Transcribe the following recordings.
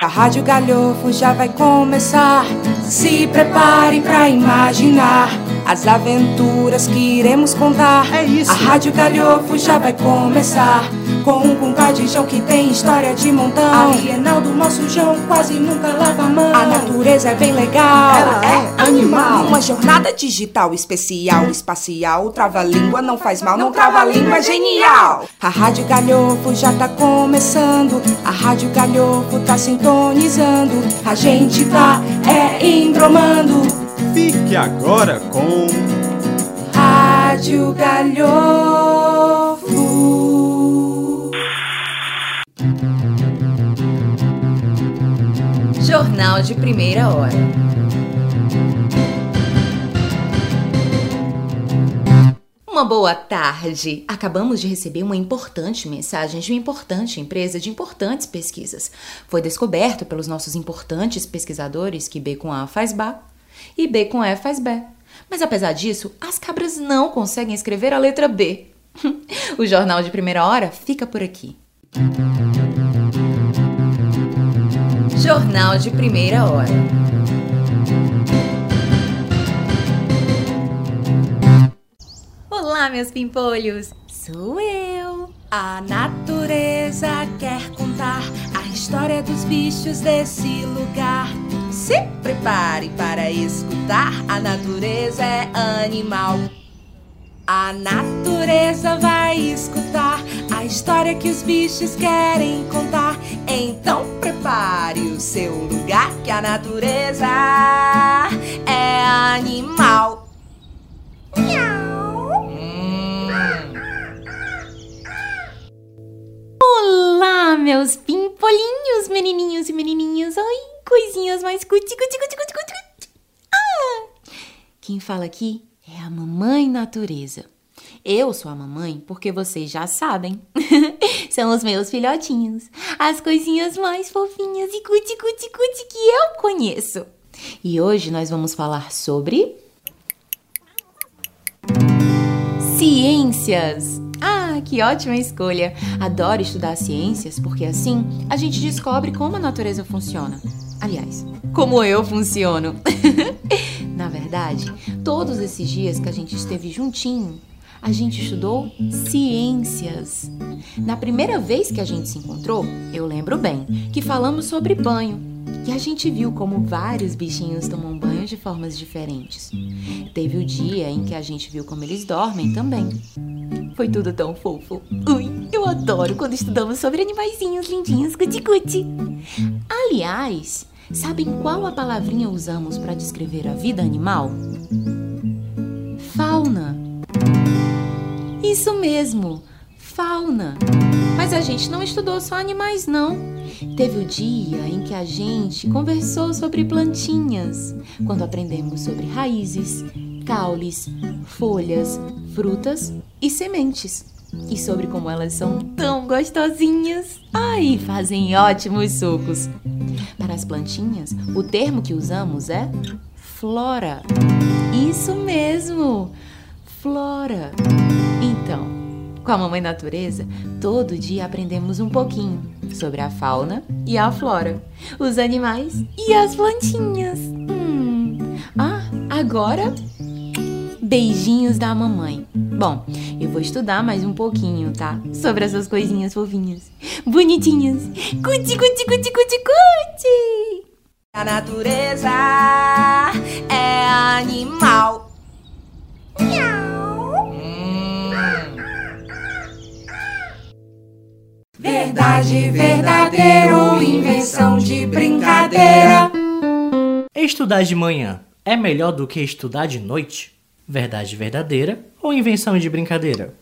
A Rádio Galhofo já vai começar. Se prepare para imaginar as aventuras que iremos contar. É isso. A Rádio Galhofo já vai começar. Com um compadre João que tem história de montão. Alienal do nosso João quase nunca lava a mão. A natureza é bem legal. Ela é animal. Uma jornada digital especial, espacial. Trava-língua não faz mal, não trava-língua é genial. A Rádio Galhofo já tá começando. A Rádio Galhofo tá sintonizando. A gente tá é embromando. Fique agora com Rádio Galhofo. Jornal de Primeira Hora. Uma boa tarde! Acabamos de receber uma importante mensagem de uma importante empresa de importantes pesquisas. Foi descoberto pelos nossos importantes pesquisadores que B com A faz Ba e B com E faz Bé. Mas apesar disso, as cabras não conseguem escrever a letra B. o Jornal de Primeira Hora fica por aqui. Jornal de Primeira Hora. Olá, meus pimpolhos! Sou eu! A natureza quer contar a história dos bichos desse lugar. Se prepare para escutar, a natureza é animal. A natureza vai escutar a história que os bichos querem contar. Então prepare o seu lugar, que a natureza é animal. Hum. Olá, meus pimpolinhos, menininhos e menininhas. Oi, coisinhas mais cuti, cuti, cuti, cuti, cuti. Ah! Quem fala aqui é a mamãe natureza. Eu sou a mamãe porque vocês já sabem. São os meus filhotinhos. As coisinhas mais fofinhas e cuti, cuti, cuti que eu conheço. E hoje nós vamos falar sobre... Ciências. Ah, que ótima escolha! Adoro estudar ciências porque assim a gente descobre como a natureza funciona. Aliás, como eu funciono. Na verdade, todos esses dias que a gente esteve juntinho, a gente estudou ciências. Na primeira vez que a gente se encontrou, eu lembro bem que falamos sobre banho. E a gente viu como vários bichinhos tomam banho de formas diferentes. Teve o dia em que a gente viu como eles dormem também. Foi tudo tão fofo. Ui, eu adoro quando estudamos sobre animaizinhos lindinhos, cuti-cuti. Aliás, sabem qual a palavrinha usamos para descrever a vida animal? Fauna. Isso mesmo, fauna. Mas a gente não estudou só animais, não. Teve o dia em que a gente conversou sobre plantinhas, quando aprendemos sobre raízes, caules, folhas, frutas e sementes. E sobre como elas são tão gostosinhas. Ai, fazem ótimos sucos. Para as plantinhas, o termo que usamos é flora. Isso mesmo, flora. Então, com a mamãe natureza, todo dia aprendemos um pouquinho sobre a fauna e a flora, os animais e as plantinhas. Hum. Ah, agora beijinhos da mamãe. Bom, eu vou estudar mais um pouquinho, tá? Sobre essas coisinhas fofinhas, bonitinhas. Cuti, cuti, cuti, cuti, cuti. A natureza é animal. Miau. Verdade, verdadeiro, invenção de brincadeira. Estudar de manhã é melhor do que estudar de noite? Verdade verdadeira ou invenção de brincadeira?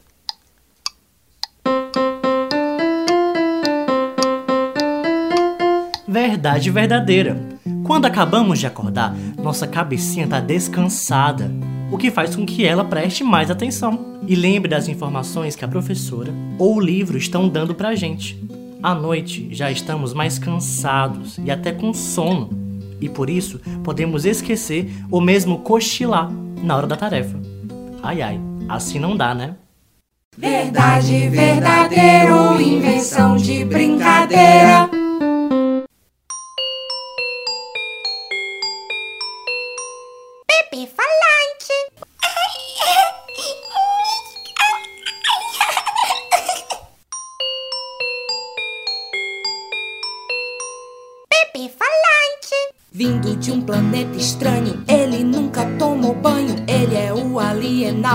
Verdade verdadeira. Quando acabamos de acordar, nossa cabecinha está descansada, o que faz com que ela preste mais atenção e lembre das informações que a professora ou o livro estão dando pra gente. À noite já estamos mais cansados e até com sono, e por isso podemos esquecer ou mesmo cochilar na hora da tarefa. Ai ai, assim não dá, né? Verdade, verdadeiro, invenção de brincadeira.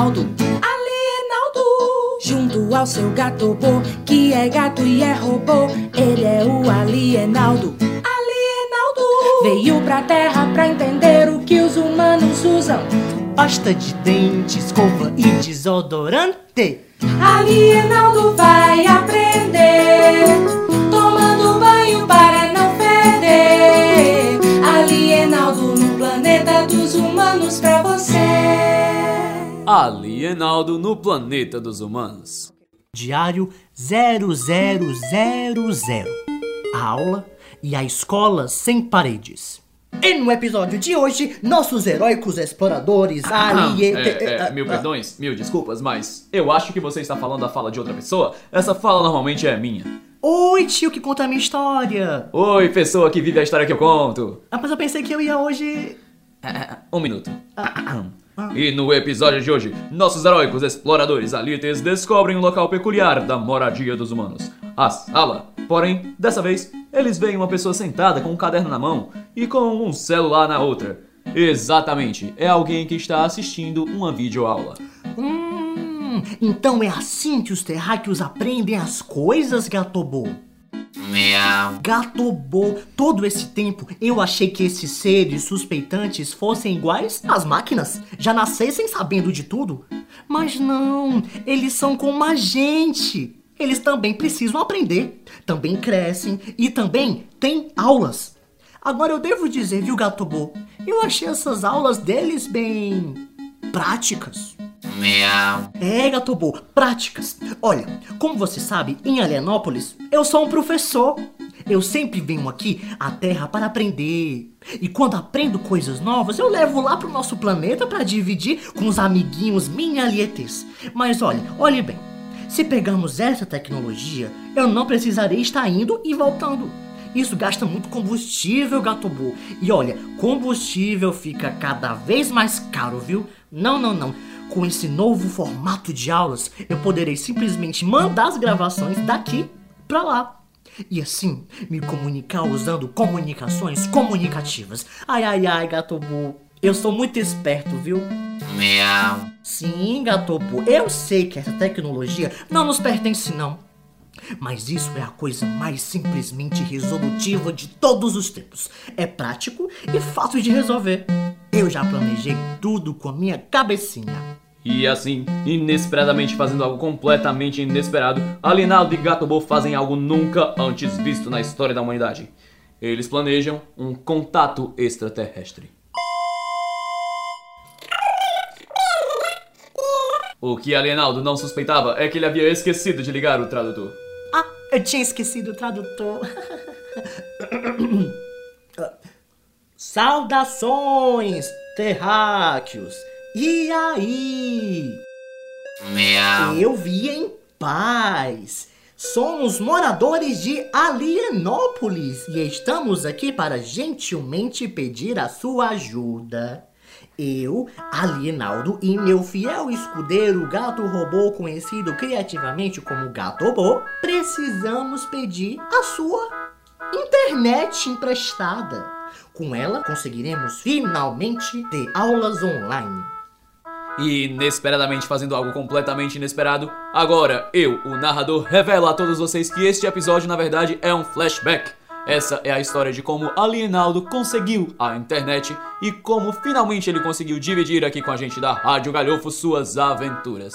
Alienaldo. Alienaldo! Junto ao seu gato bo, que é gato e é robô. Ele é o Alienaldo. Alienaldo! Veio pra terra pra entender o que os humanos usam. Pasta de dente, escova e desodorante. Alienaldo vai aprender. Tomando banho para não feder. Alienaldo no planeta dos humanos pra. Alienaldo no planeta dos humanos. Diário 0000. A aula e a escola sem paredes. E no episódio de hoje, nossos heróicos exploradores ali. É, é, mil perdões, mil desculpas, mas eu acho que você está falando a fala de outra pessoa. Essa fala normalmente é minha. Oi, tio que conta a minha história. Oi, pessoa que vive a história que eu conto. Ah, mas eu pensei que eu ia hoje. Um minuto. E no episódio de hoje, nossos heróicos exploradores alites descobrem um local peculiar da moradia dos humanos. A sala. Porém, dessa vez, eles veem uma pessoa sentada com um caderno na mão e com um celular na outra. Exatamente, é alguém que está assistindo uma videoaula. Hum, então é assim que os terráqueos aprendem as coisas, Gatobo? Gatobo, todo esse tempo eu achei que esses seres suspeitantes fossem iguais às máquinas, já nascessem sabendo de tudo. Mas não, eles são como a gente. Eles também precisam aprender, também crescem e também têm aulas. Agora eu devo dizer, viu, Gatobo? Eu achei essas aulas deles bem práticas. É, Gatobo, práticas. Olha, como você sabe, em Alienópolis, eu sou um professor. Eu sempre venho aqui à Terra para aprender. E quando aprendo coisas novas, eu levo lá pro nosso planeta para dividir com os amiguinhos minhalietes. Mas olha, olhe bem. Se pegarmos essa tecnologia, eu não precisarei estar indo e voltando. Isso gasta muito combustível, Gatobu. E olha, combustível fica cada vez mais caro, viu? Não, não, não. Com esse novo formato de aulas, eu poderei simplesmente mandar as gravações daqui pra lá. E assim, me comunicar usando comunicações comunicativas. Ai, ai, ai, Gatobu. Eu sou muito esperto, viu? Sim, Gatobu. Eu sei que essa tecnologia não nos pertence, não. Mas isso é a coisa mais simplesmente resolutiva de todos os tempos. É prático e fácil de resolver. Eu já planejei tudo com a minha cabecinha. E assim, inesperadamente fazendo algo completamente inesperado, Alinaldo e Gatobo fazem algo nunca antes visto na história da humanidade. Eles planejam um contato extraterrestre. O que Alienaldo não suspeitava é que ele havia esquecido de ligar o tradutor. Ah, eu tinha esquecido o tradutor. Saudações, terráqueos! E aí? Eu vi em paz. Somos moradores de Alienópolis e estamos aqui para gentilmente pedir a sua ajuda. Eu, Alienaldo e meu fiel escudeiro gato robô, conhecido criativamente como Gato Robô, precisamos pedir a sua internet emprestada. Com ela, conseguiremos finalmente ter aulas online. E inesperadamente fazendo algo completamente inesperado, agora eu, o narrador, revelo a todos vocês que este episódio na verdade é um flashback. Essa é a história de como Alienaldo conseguiu a internet e como finalmente ele conseguiu dividir aqui com a gente da Rádio Galhofo suas aventuras.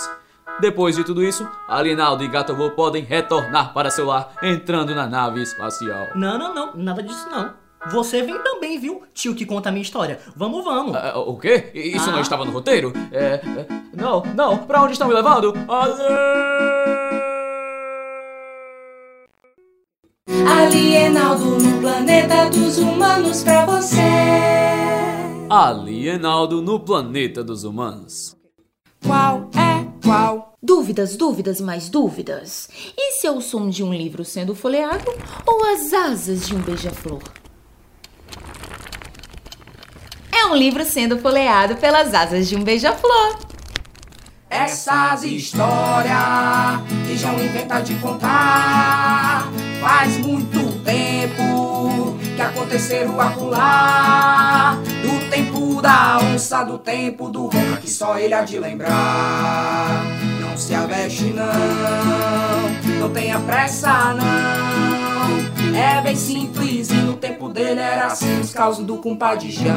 Depois de tudo isso, Alienaldo e Gatobo podem retornar para seu lar entrando na nave espacial. Não, não, não, nada disso não. Você vem também, viu? Tio que conta a minha história. Vamos, vamos. Ah, o quê? Isso não Ah. estava no roteiro? É, é, Não, não, pra onde estão me levando? Alienaldo no planeta dos humanos pra você. Alienaldo no planeta dos humanos. Qual é qual? Dúvidas, dúvidas, mais dúvidas. Esse é o som de um livro sendo folheado ou as asas de um beija-flor? Um livro sendo folheado pelas asas de um beija-flor. Essas histórias que João inventa de contar faz muito tempo que terceiro acular. Do tempo da onça, do tempo do ronca, que só ele há de lembrar. Não se aveste, não, não tenha pressa, não. É bem simples, e no tempo dele era assim, os causos do compadre João.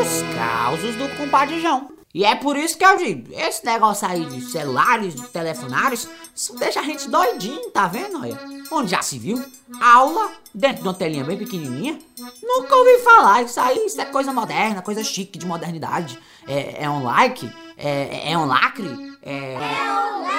Os causos do compadre João. E é por isso que eu digo, esse negócio aí de celulares, de telefonários, isso deixa a gente doidinho, tá vendo? Olha, onde já se viu? Aula dentro de uma telinha bem pequenininha? Nunca ouvi falar, isso aí isso é coisa moderna, coisa chique de modernidade. É, é um like? É, é um lacre? É... é um lacre!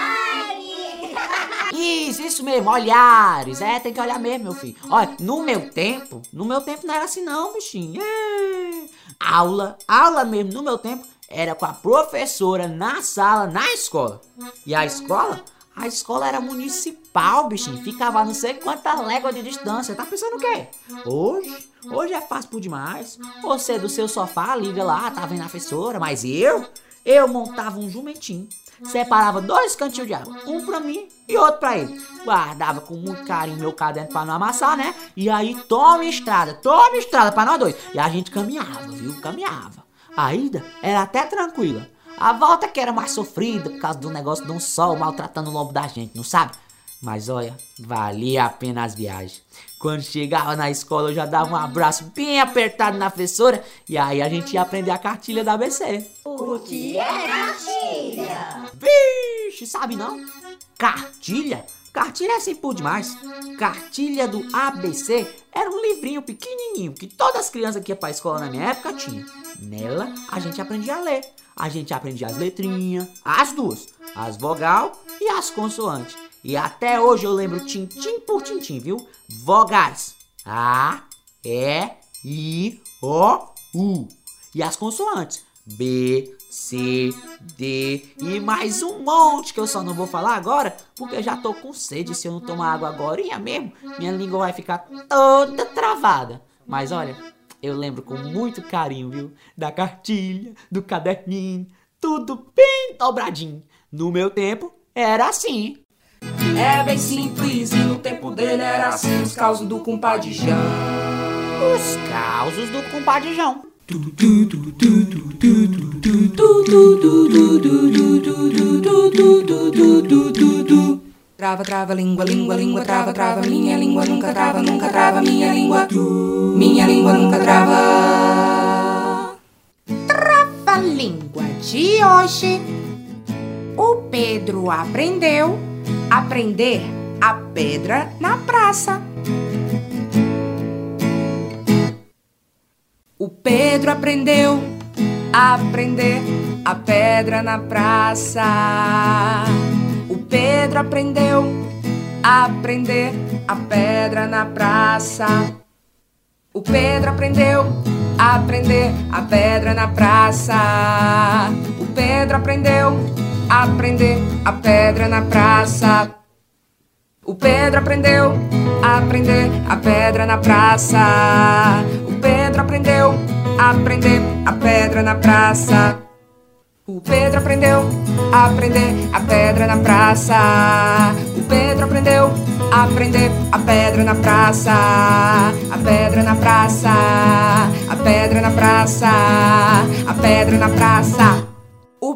Isso, isso mesmo, olhares. É, tem que olhar mesmo, meu filho. Olha, no meu tempo, no meu tempo não era assim não, bichinho. É. Aula, aula mesmo, no meu tempo era com a professora na sala, na escola. E a escola? A escola era municipal, bichinho. Ficava não sei quanta légua de distância. Tá pensando o quê? Hoje? Hoje é fácil por demais. Você do seu sofá liga lá, tá vendo a professora. Mas eu? Eu montava um jumentinho. Separava dois cantinhos de água. Um pra mim e outro pra ele. Guardava com muito carinho meu caderno pra não amassar, né? E aí, toma estrada, toma estrada pra nós dois. E a gente caminhava, viu? Caminhava. A ida era até tranquila. A volta que era mais sofrida por causa do negócio de um sol maltratando o lombo da gente, não sabe? Mas olha, valia a pena as viagens. Quando chegava na escola, eu já dava um abraço bem apertado na professora e aí a gente ia aprender a cartilha da ABC. O que é cartilha? Vixe, sabe não? Cartilha? Cartilha é assim por demais. Cartilha do ABC era um livrinho pequenininho que todas as crianças que iam pra escola na minha época tinham. Nela, a gente aprendia a ler. A gente aprendia as letrinhas, as duas, as vogal e as consoantes. E até hoje eu lembro tintim por tintim, viu? Vogais. A, E, I, O, U. E as consoantes. B, C, D e mais um monte que eu só não vou falar agora porque já tô com sede. Se eu não tomar água agora mesmo, minha língua vai ficar toda travada. Mas olha, eu lembro com muito carinho, viu? Da cartilha, do caderninho, tudo bem dobradinho. No meu tempo, era assim. É bem simples e no tempo dele era assim os causos do compadre João. Os causos do compadre João. Trava, trava, língua, língua, língua, trava, trava, minha língua nunca trava, nunca trava, minha língua. Minha língua nunca trava. Trava-língua de hoje. O Pedro aprendeu aprender a pedra na praça. O Pedro aprendeu a aprender a pedra na praça. O Pedro aprendeu a aprender a pedra na praça. O Pedro aprendeu a aprender a pedra na praça. O Pedro aprendeu aprender a pedra na praça. O Pedro aprendeu a aprender a pedra na praça. O Pedro aprendeu a aprender a pedra na praça. O Pedro aprendeu a aprender a pedra na praça. O Pedro aprendeu a aprender a pedra na praça. A pedra na praça. A pedra na praça. A pedra na praça.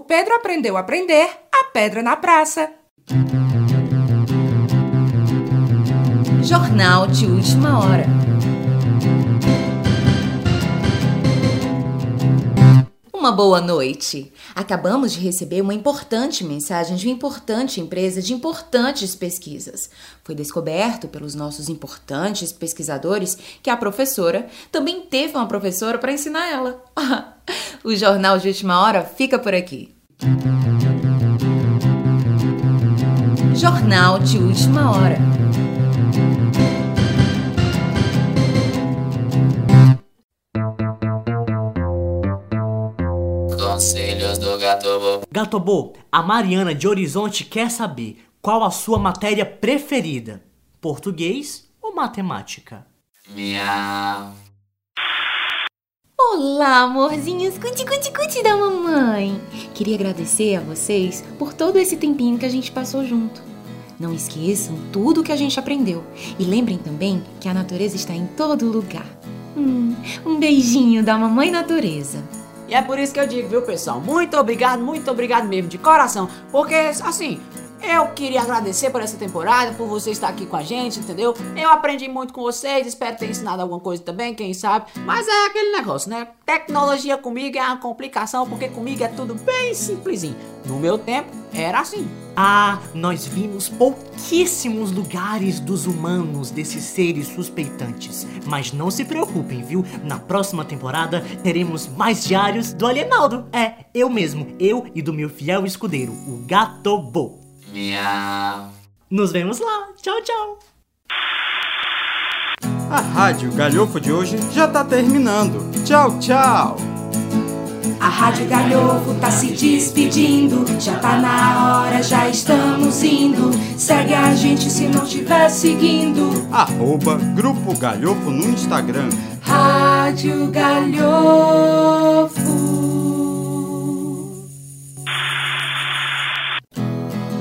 Pedro aprendeu a aprender a pedra na praça. Jornal de última hora. Uma boa noite. Acabamos de receber uma importante mensagem de uma importante empresa de importantes pesquisas. Foi descoberto pelos nossos importantes pesquisadores que a professora também teve uma professora para ensinar ela. o Jornal de Última Hora fica por aqui. Jornal de Última Hora. Conselhos do Gatobo. Gatobô, a Mariana de Horizonte quer saber qual a sua matéria preferida: português ou matemática? Miau. Olá, amorzinhos, cuti cuti cuti da mamãe. Queria agradecer a vocês por todo esse tempinho que a gente passou junto. Não esqueçam tudo o que a gente aprendeu. E lembrem também que a natureza está em todo lugar. Hum, um beijinho da mamãe natureza. E é por isso que eu digo, viu, pessoal? Muito obrigado, muito obrigado mesmo, de coração. Porque, assim, eu queria agradecer por essa temporada, por você estar aqui com a gente, entendeu? Eu aprendi muito com vocês, espero ter ensinado alguma coisa também, quem sabe. Mas é aquele negócio, né? Tecnologia comigo é uma complicação, porque comigo é tudo bem simplesinho. No meu tempo, era assim. Ah, nós vimos pouquíssimos lugares dos humanos, desses seres suspeitantes. Mas não se preocupem, viu? Na próxima temporada teremos mais diários do Alienaldo. É, eu mesmo, eu e do meu fiel escudeiro, o Gatobo. Miau. Nos vemos lá. Tchau, tchau. A Rádio Galhofo de hoje já tá terminando. Tchau, tchau. A Rádio Galhofo tá se despedindo. Já tá na hora, já estamos indo. Segue a gente se não estiver seguindo. Arroba Grupo Galhofo no Instagram. Rádio Galhofo.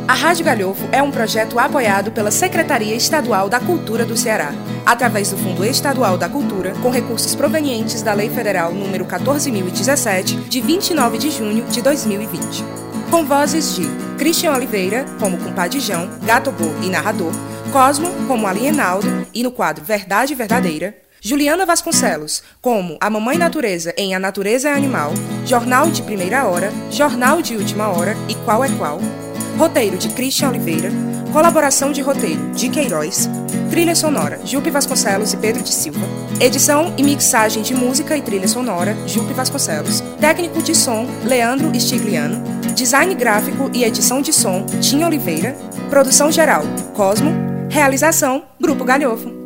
A Rádio Galhofo é um projeto apoiado pela Secretaria Estadual da Cultura do Ceará, através do Fundo Estadual da Cultura, com recursos provenientes da Lei Federal número 14017, de 29 de junho de 2020. Com vozes de Christian Oliveira, como Compadijão, Gatobô e narrador, Cosmo, como Alienaldo, e no quadro Verdade Verdadeira, Juliana Vasconcelos, como A Mamãe Natureza em A Natureza é Animal, Jornal de Primeira Hora, Jornal de Última Hora e Qual é Qual, Roteiro de Christian Oliveira. Colaboração de roteiro de Queiroz. Trilha sonora Jupe Vasconcelos e Pedro de Silva. Edição e mixagem de música e trilha sonora Jupe Vasconcelos. Técnico de som Leandro Stigliano. Design gráfico e edição de som Tim Oliveira. Produção geral Cosmo. Realização Grupo Galhofo.